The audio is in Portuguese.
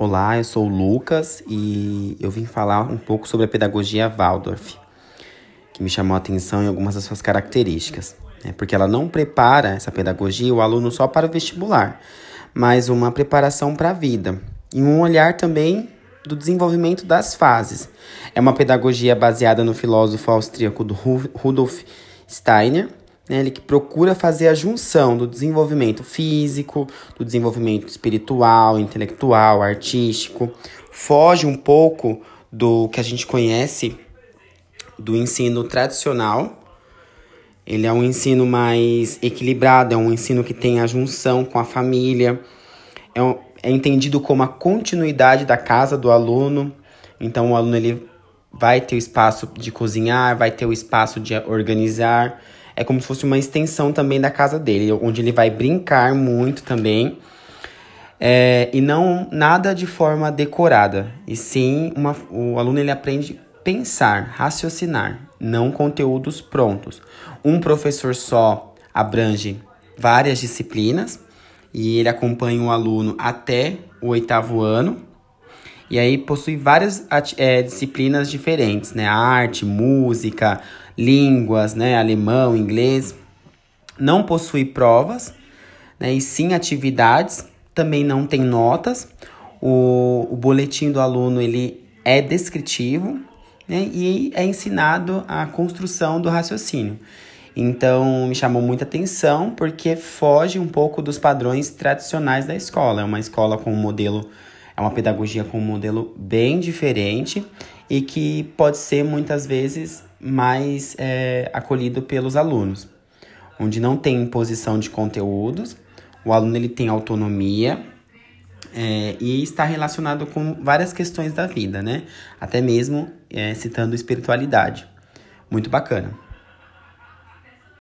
Olá, eu sou o Lucas e eu vim falar um pouco sobre a pedagogia Waldorf, que me chamou a atenção em algumas das suas características. Né? Porque ela não prepara essa pedagogia o aluno só para o vestibular, mas uma preparação para a vida e um olhar também do desenvolvimento das fases. É uma pedagogia baseada no filósofo austríaco Rudolf Steiner, né, ele que procura fazer a junção do desenvolvimento físico, do desenvolvimento espiritual, intelectual, artístico, foge um pouco do que a gente conhece do ensino tradicional. Ele é um ensino mais equilibrado, é um ensino que tem a junção com a família, é, um, é entendido como a continuidade da casa do aluno. Então, o aluno ele vai ter o espaço de cozinhar, vai ter o espaço de organizar é como se fosse uma extensão também da casa dele, onde ele vai brincar muito também. É, e não nada de forma decorada, e sim uma, o aluno ele aprende pensar, raciocinar, não conteúdos prontos. Um professor só abrange várias disciplinas e ele acompanha o aluno até o oitavo ano. E aí possui várias é, disciplinas diferentes, né? Arte, música, línguas, né? Alemão, inglês. Não possui provas, né? E sim atividades. Também não tem notas. O, o boletim do aluno ele é descritivo né? e é ensinado a construção do raciocínio. Então me chamou muita atenção porque foge um pouco dos padrões tradicionais da escola. É uma escola com um modelo é uma pedagogia com um modelo bem diferente e que pode ser muitas vezes mais é, acolhido pelos alunos, onde não tem imposição de conteúdos, o aluno ele tem autonomia é, e está relacionado com várias questões da vida, né? Até mesmo é, citando espiritualidade. Muito bacana.